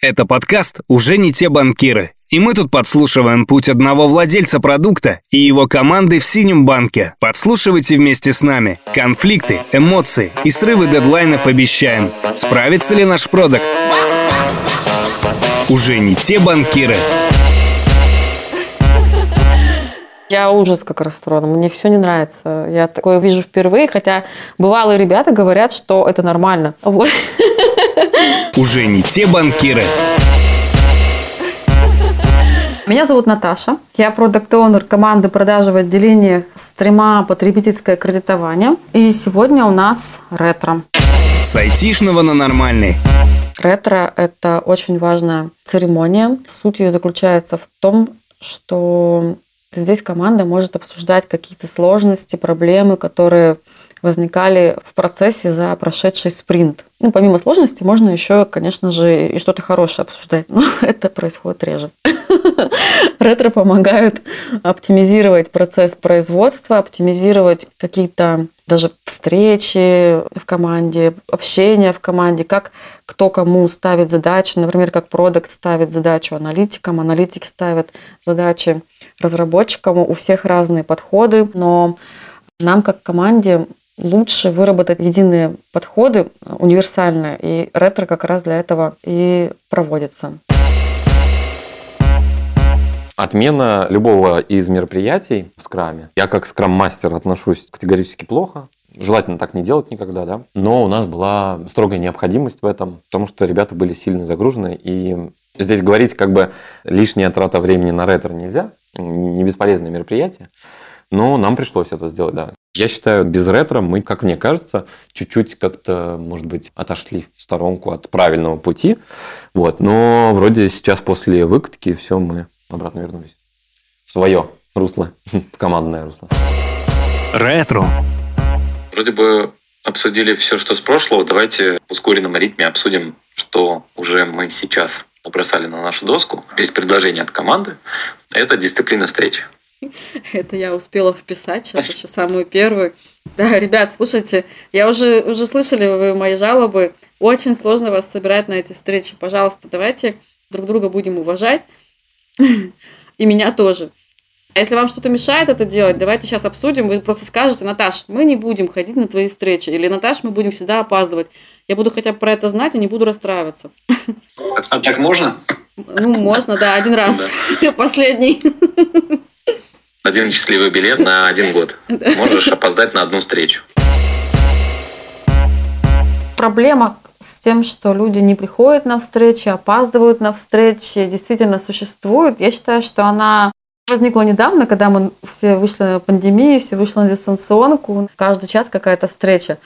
Это подкаст «Уже не те банкиры». И мы тут подслушиваем путь одного владельца продукта и его команды в синем банке. Подслушивайте вместе с нами. Конфликты, эмоции и срывы дедлайнов обещаем. Справится ли наш продукт? Уже не те банкиры. Я ужас как расстроена, мне все не нравится. Я такое вижу впервые, хотя бывалые ребята говорят, что это нормально. Вот. Уже не те банкиры. Меня зовут Наташа. Я продукт-оунер команды продажи в отделении стрима потребительское кредитование. И сегодня у нас ретро. С айтишного на нормальный. Ретро – это очень важная церемония. Суть ее заключается в том, что здесь команда может обсуждать какие-то сложности, проблемы, которые возникали в процессе за прошедший спринт. Ну, помимо сложности, можно еще, конечно же, и что-то хорошее обсуждать, но это происходит реже. Ретро помогают оптимизировать процесс производства, оптимизировать какие-то даже встречи в команде, общение в команде, как кто кому ставит задачи, например, как продукт ставит задачу аналитикам, аналитики ставят задачи разработчикам, у всех разные подходы, но нам как команде лучше выработать единые подходы, универсальные, и ретро как раз для этого и проводится. Отмена любого из мероприятий в скраме. Я как скрам-мастер отношусь категорически плохо. Желательно так не делать никогда, да. Но у нас была строгая необходимость в этом, потому что ребята были сильно загружены. И здесь говорить как бы лишняя трата времени на ретро нельзя. Не бесполезное мероприятие. Но нам пришлось это сделать, да. Я считаю, без ретро мы, как мне кажется, чуть-чуть как-то, может быть, отошли в сторонку от правильного пути. Вот. Но вроде сейчас после выкатки все мы обратно вернулись. В свое русло, командное русло. Ретро. Вроде бы обсудили все, что с прошлого. Давайте в ускоренном ритме обсудим, что уже мы сейчас набросали на нашу доску. Есть предложение от команды. Это дисциплина встречи. Это я успела вписать сейчас еще самую первую. Да, ребят, слушайте, я уже, уже слышали вы мои жалобы. Очень сложно вас собирать на эти встречи. Пожалуйста, давайте друг друга будем уважать. И меня тоже. А если вам что-то мешает это делать, давайте сейчас обсудим. Вы просто скажете, Наташ, мы не будем ходить на твои встречи. Или Наташ, мы будем всегда опаздывать. Я буду хотя бы про это знать и не буду расстраиваться. А так можно? Ну, можно, да, один раз. Последний один счастливый билет на один год. Можешь опоздать на одну встречу. Проблема с тем, что люди не приходят на встречи, опаздывают на встречи, действительно существует. Я считаю, что она возникла недавно, когда мы все вышли на пандемию, все вышли на дистанционку, каждый час какая-то встреча.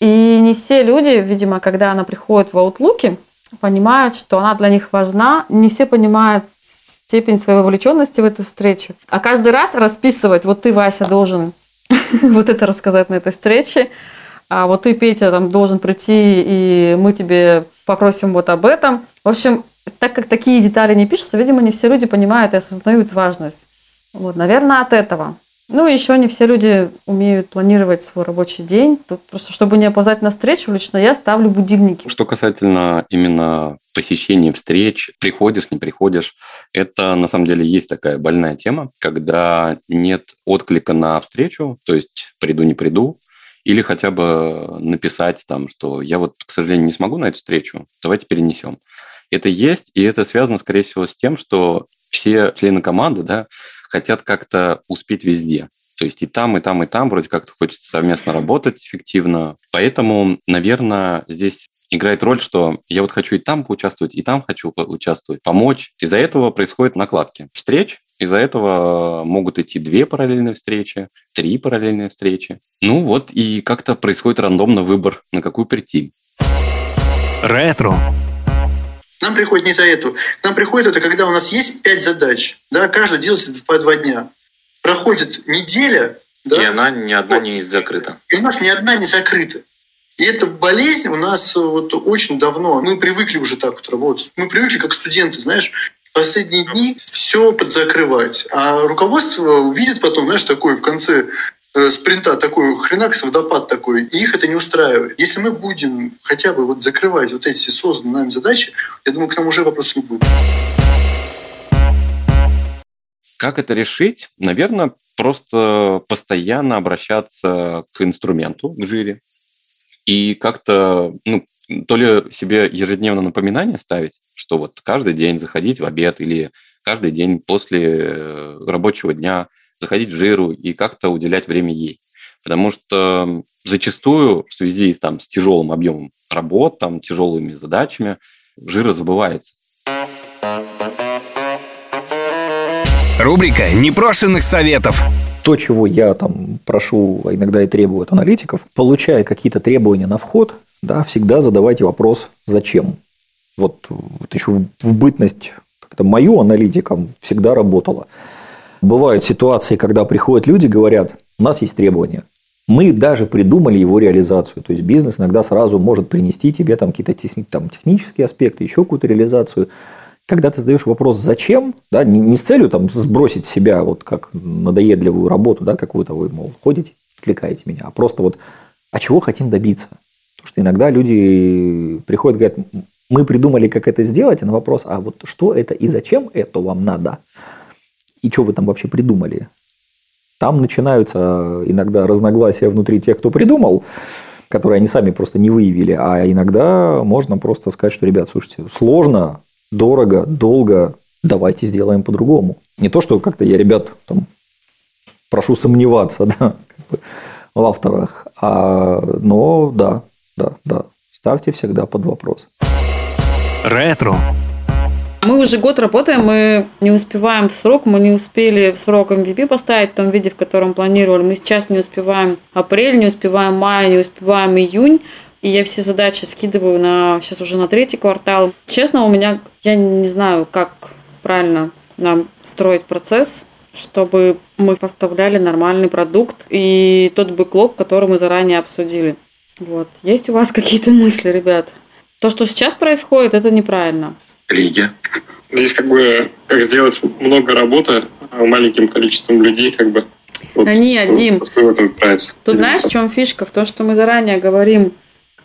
И не все люди, видимо, когда она приходит в Outlook, понимают, что она для них важна. Не все понимают степень своей вовлеченности в эту встречу. А каждый раз расписывать, вот ты, Вася, должен вот это рассказать на этой встрече, а вот ты, Петя, там должен прийти, и мы тебе попросим вот об этом. В общем, так как такие детали не пишутся, видимо, не все люди понимают и осознают важность. Вот, наверное, от этого. Ну, еще не все люди умеют планировать свой рабочий день. Тут просто, чтобы не опоздать на встречу, лично я ставлю будильники. Что касательно именно посещения встреч, приходишь, не приходишь, это на самом деле есть такая больная тема, когда нет отклика на встречу, то есть приду, не приду, или хотя бы написать там, что я вот, к сожалению, не смогу на эту встречу, давайте перенесем. Это есть, и это связано, скорее всего, с тем, что все члены команды, да, хотят как-то успеть везде. То есть и там, и там, и там вроде как-то хочется совместно работать эффективно. Поэтому, наверное, здесь играет роль, что я вот хочу и там поучаствовать, и там хочу поучаствовать, помочь. Из-за этого происходят накладки встреч, из-за этого могут идти две параллельные встречи, три параллельные встречи. Ну вот и как-то происходит рандомно выбор, на какую прийти. Ретро. Нам приходит не за эту. К нам приходит это, когда у нас есть пять задач. Да, каждый делается по два дня. Проходит неделя. Да, и она ни одна не закрыта. И у нас ни одна не закрыта. И эта болезнь у нас вот очень давно. Мы привыкли уже так вот работать. Мы привыкли как студенты, знаешь, последние дни все подзакрывать. А руководство увидит потом, знаешь, такое в конце э, спринта такой хренакс, водопад такой, и их это не устраивает. Если мы будем хотя бы вот закрывать вот эти созданные нами задачи, я думаю, к нам уже вопрос не будет. Как это решить? Наверное, просто постоянно обращаться к инструменту, к жире, и как-то, ну, то ли себе ежедневно напоминание ставить, что вот каждый день заходить в обед или каждый день после э, рабочего дня заходить в жиру и как-то уделять время ей. Потому что зачастую в связи там, с тяжелым объемом работ, там, тяжелыми задачами, жира забывается. Рубрика непрошенных советов. То, чего я там прошу, а иногда и требую от аналитиков, получая какие-то требования на вход, да, всегда задавайте вопрос «зачем?». Вот, вот еще в бытность как-то мою аналитиком всегда работала. Бывают ситуации, когда приходят люди, говорят, у нас есть требования, мы даже придумали его реализацию. То есть бизнес иногда сразу может принести тебе там какие-то там, технические аспекты, еще какую-то реализацию когда ты задаешь вопрос «зачем?», да, не, с целью там, сбросить себя вот как надоедливую работу, да, какую-то вы, мол, ходите, отвлекаете меня, а просто вот «а чего хотим добиться?». Потому что иногда люди приходят говорят «мы придумали, как это сделать», а на вопрос «а вот что это и зачем это вам надо?» И что вы там вообще придумали? Там начинаются иногда разногласия внутри тех, кто придумал, которые они сами просто не выявили. А иногда можно просто сказать, что, ребят, слушайте, сложно, дорого, долго, давайте сделаем по-другому. Не то, что как-то я ребят там прошу сомневаться да, как бы, в авторах, а, но да, да, да, ставьте всегда под вопрос. Ретро. Мы уже год работаем, мы не успеваем в срок, мы не успели в срок MVP поставить в том виде, в котором планировали. Мы сейчас не успеваем апрель, не успеваем май, не успеваем июнь. И я все задачи скидываю на сейчас уже на третий квартал. Честно, у меня я не знаю, как правильно нам строить процесс, чтобы мы поставляли нормальный продукт и тот бэклог, который мы заранее обсудили. Вот. Есть у вас какие-то мысли, ребят? То, что сейчас происходит, это неправильно. Лиги. Здесь как бы как сделать много работы маленьким количеством людей, как бы. Вот, Нет, Дим, тут знаешь, в чем фишка? В том, что мы заранее говорим,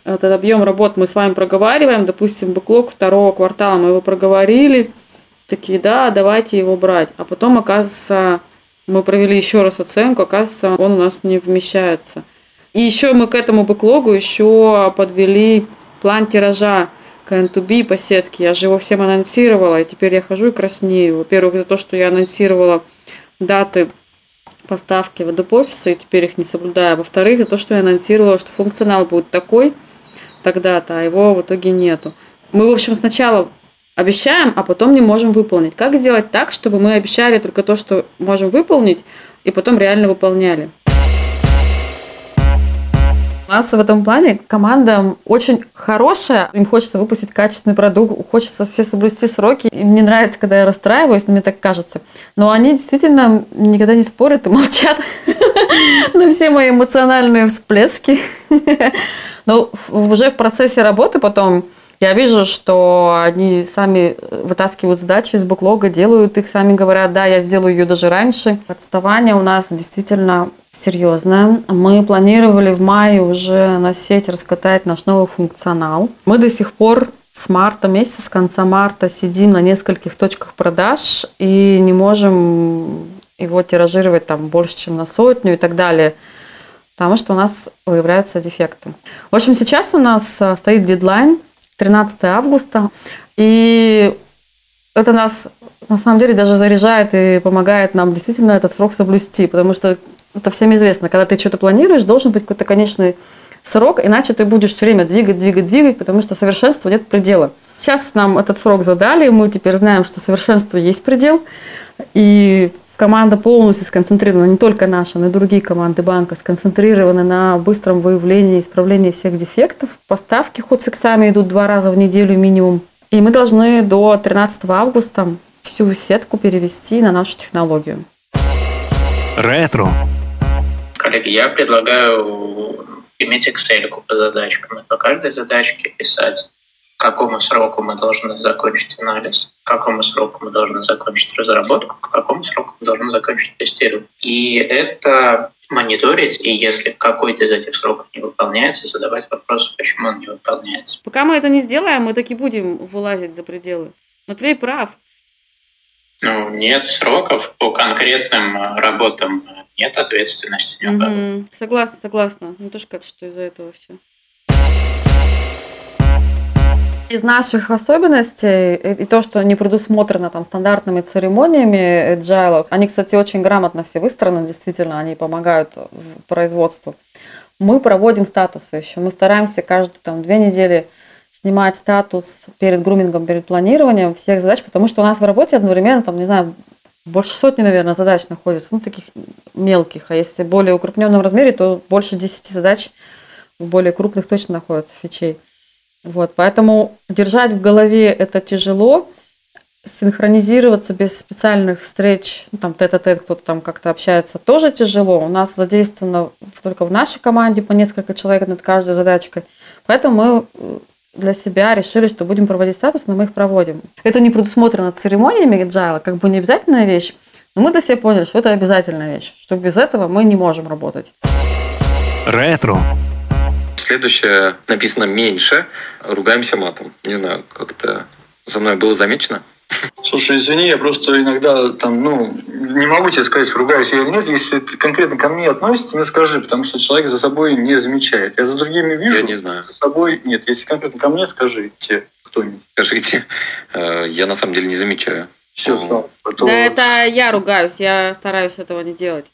этот объем работ мы с вами проговариваем, допустим, бэклог второго квартала мы его проговорили, такие, да, давайте его брать. А потом, оказывается, мы провели еще раз оценку, оказывается, он у нас не вмещается. И еще мы к этому бэклогу еще подвели план тиража к по сетке. Я же его всем анонсировала, и теперь я хожу и краснею. Во-первых, из-за того, что я анонсировала даты поставки в Office, и теперь их не соблюдаю. Во-вторых, из-за того, что я анонсировала, что функционал будет такой – тогда-то, а его в итоге нету. Мы, в общем, сначала обещаем, а потом не можем выполнить. Как сделать так, чтобы мы обещали только то, что можем выполнить, и потом реально выполняли? У нас в этом плане команда очень хорошая. Им хочется выпустить качественный продукт, хочется все соблюсти сроки. Им не нравится, когда я расстраиваюсь, мне так кажется. Но они действительно никогда не спорят и молчат на все мои эмоциональные всплески. Но уже в процессе работы потом я вижу, что они сами вытаскивают задачи из бэклога, делают их, сами говорят, да, я сделаю ее даже раньше. Отставание у нас действительно серьезное. Мы планировали в мае уже на сеть раскатать наш новый функционал. Мы до сих пор с марта месяца, с конца марта сидим на нескольких точках продаж и не можем его тиражировать там больше, чем на сотню и так далее потому что у нас выявляются дефекты. В общем, сейчас у нас э, стоит дедлайн 13 августа, и это нас на самом деле даже заряжает и помогает нам действительно этот срок соблюсти, потому что это всем известно, когда ты что-то планируешь, должен быть какой-то конечный срок, иначе ты будешь все время двигать, двигать, двигать, потому что совершенства нет предела. Сейчас нам этот срок задали, мы теперь знаем, что совершенство есть предел, и команда полностью сконцентрирована, не только наша, но и другие команды банка, сконцентрированы на быстром выявлении и исправлении всех дефектов. Поставки ход-фиксами идут два раза в неделю минимум. И мы должны до 13 августа всю сетку перевести на нашу технологию. Ретро. Коллеги, я предлагаю иметь Excel по задачкам. По каждой задачке писать к какому сроку мы должны закончить анализ, к какому сроку мы должны закончить разработку, к какому сроку мы должны закончить тестирование. И это мониторить, и если какой-то из этих сроков не выполняется, задавать вопрос, почему он не выполняется. Пока мы это не сделаем, мы таки будем вылазить за пределы. Матвей прав. Ну, нет сроков по конкретным э, работам, нет ответственности ни угу. Согласна, согласна. Ну, тоже кажется, что из-за этого все. Из наших особенностей и то, что не предусмотрено там стандартными церемониями agile, они, кстати, очень грамотно все выстроены, действительно, они помогают в производству. Мы проводим статусы еще. Мы стараемся каждые там, две недели снимать статус перед грумингом, перед планированием всех задач, потому что у нас в работе одновременно, там, не знаю, больше сотни, наверное, задач находится, ну, таких мелких. А если более укрупненном размере, то больше 10 задач в более крупных точно находятся фичей. Вот, поэтому держать в голове это тяжело, синхронизироваться без специальных встреч, ну, там тет-а-тет, кто-то там как-то общается, тоже тяжело. У нас задействовано только в нашей команде по несколько человек над каждой задачкой. Поэтому мы э, для себя решили, что будем проводить статус, но мы их проводим. Это не предусмотрено церемониями agile, как бы не обязательная вещь, но мы для себя поняли, что это обязательная вещь, что без этого мы не можем работать. Ретро. Следующее написано меньше. Ругаемся матом. Не знаю, как-то за мной было замечено. Слушай, извини, я просто иногда там, ну, не могу тебе сказать, ругаюсь я или нет. Если ты конкретно ко мне относится, мне скажи, потому что человек за собой не замечает. Я за другими вижу. Я не знаю. За собой нет. Если конкретно ко мне, скажите кто-нибудь. Скажите. Э, я на самом деле не замечаю. Все, слава. Да, это я ругаюсь. Я стараюсь этого не делать.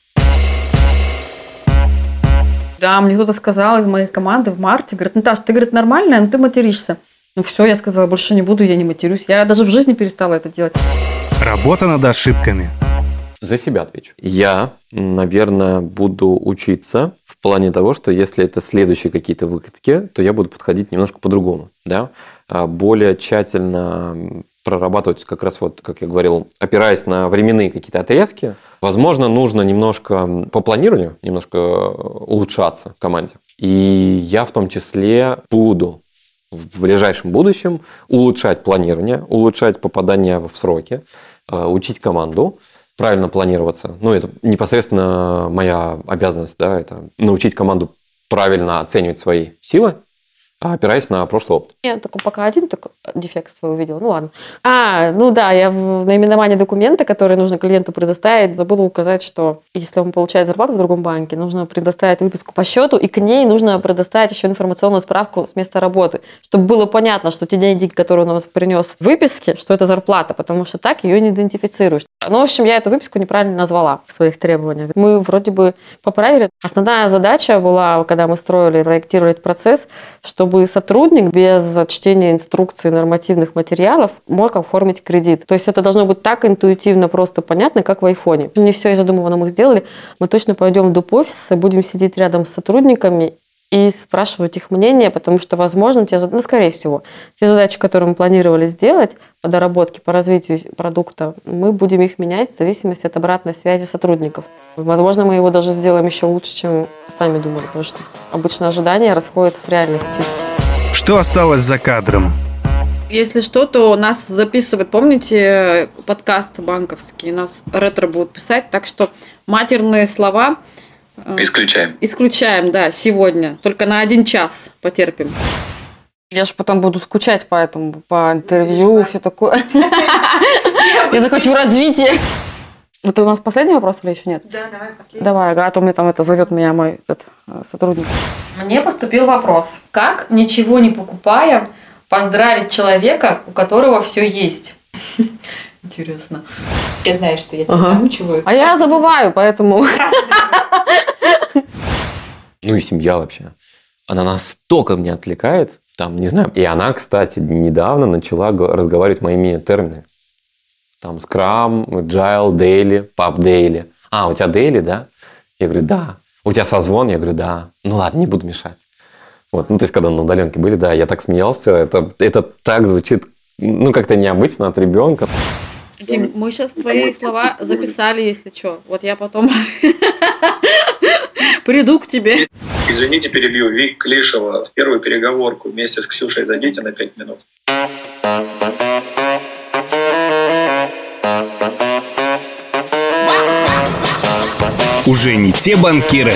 Да, мне кто-то сказал из моей команды в марте, говорит, Наташа, ты, говорит, нормальная, но ты материшься. Ну все, я сказала, больше не буду, я не матерюсь. Я даже в жизни перестала это делать. Работа над ошибками. За себя отвечу. Я, наверное, буду учиться в плане того, что если это следующие какие-то выкатки, то я буду подходить немножко по-другому. Да? А более тщательно прорабатывать как раз вот, как я говорил, опираясь на временные какие-то отрезки. Возможно, нужно немножко по планированию, немножко улучшаться команде. И я в том числе буду в ближайшем будущем улучшать планирование, улучшать попадание в сроки, э, учить команду, правильно планироваться. Ну, это непосредственно моя обязанность, да, это научить команду правильно оценивать свои силы, опираясь на прошлый опыт. Я только пока один только дефект свой увидела. Ну ладно. А, ну да, я в наименовании документа, который нужно клиенту предоставить, забыла указать, что если он получает зарплату в другом банке, нужно предоставить выписку по счету, и к ней нужно предоставить еще информационную справку с места работы, чтобы было понятно, что те деньги, которые он принес в выписке, что это зарплата, потому что так ее не идентифицируешь. Ну, в общем, я эту выписку неправильно назвала в своих требованиях. Мы вроде бы поправили. Основная задача была, когда мы строили, проектировали этот процесс, чтобы сотрудник без чтения инструкций нормативных материалов мог оформить кредит. То есть это должно быть так интуитивно, просто понятно, как в айфоне. Не все из задуманного мы сделали. Мы точно пойдем в доп. офис, будем сидеть рядом с сотрудниками и спрашивать их мнение, потому что, возможно, те, ну, скорее всего, те задачи, которые мы планировали сделать по доработке, по развитию продукта, мы будем их менять в зависимости от обратной связи сотрудников. Возможно, мы его даже сделаем еще лучше, чем сами думали, потому что обычно ожидания расходятся с реальностью. Что осталось за кадром? Если что, то нас записывает, помните, подкаст банковский, нас ретро будут писать, так что матерные слова исключаем. Исключаем, да, сегодня. Только на один час потерпим. Я же потом буду скучать по этому, по интервью, все такое. Я захочу развития. Вот у нас последний вопрос или еще нет? Да, давай последний. Давай, а то мне там это зовет меня мой этот, э, сотрудник. Мне поступил вопрос. Как, ничего не покупая, поздравить человека, у которого все есть? Интересно. Я знаю, что я тебя ага. замучиваю. А я забываю, поэтому... Ну и семья вообще. Она настолько меня отвлекает, там, не знаю. И она, кстати, недавно начала разговаривать моими терминами. Там Scrum, Agile, Daily, Pub Daily. А, у тебя Daily, да? Я говорю, да. У тебя созвон? Я говорю, да. Ну ладно, не буду мешать. Вот, ну, то есть, когда на удаленке были, да, я так смеялся, это, это так звучит, ну, как-то необычно от ребенка. Дим, мы сейчас твои слова записали, если что. Вот я потом приду к тебе. Извините, перебью. Вик Клишева в первую переговорку вместе с Ксюшей зайдите на пять минут. Уже не те банкиры.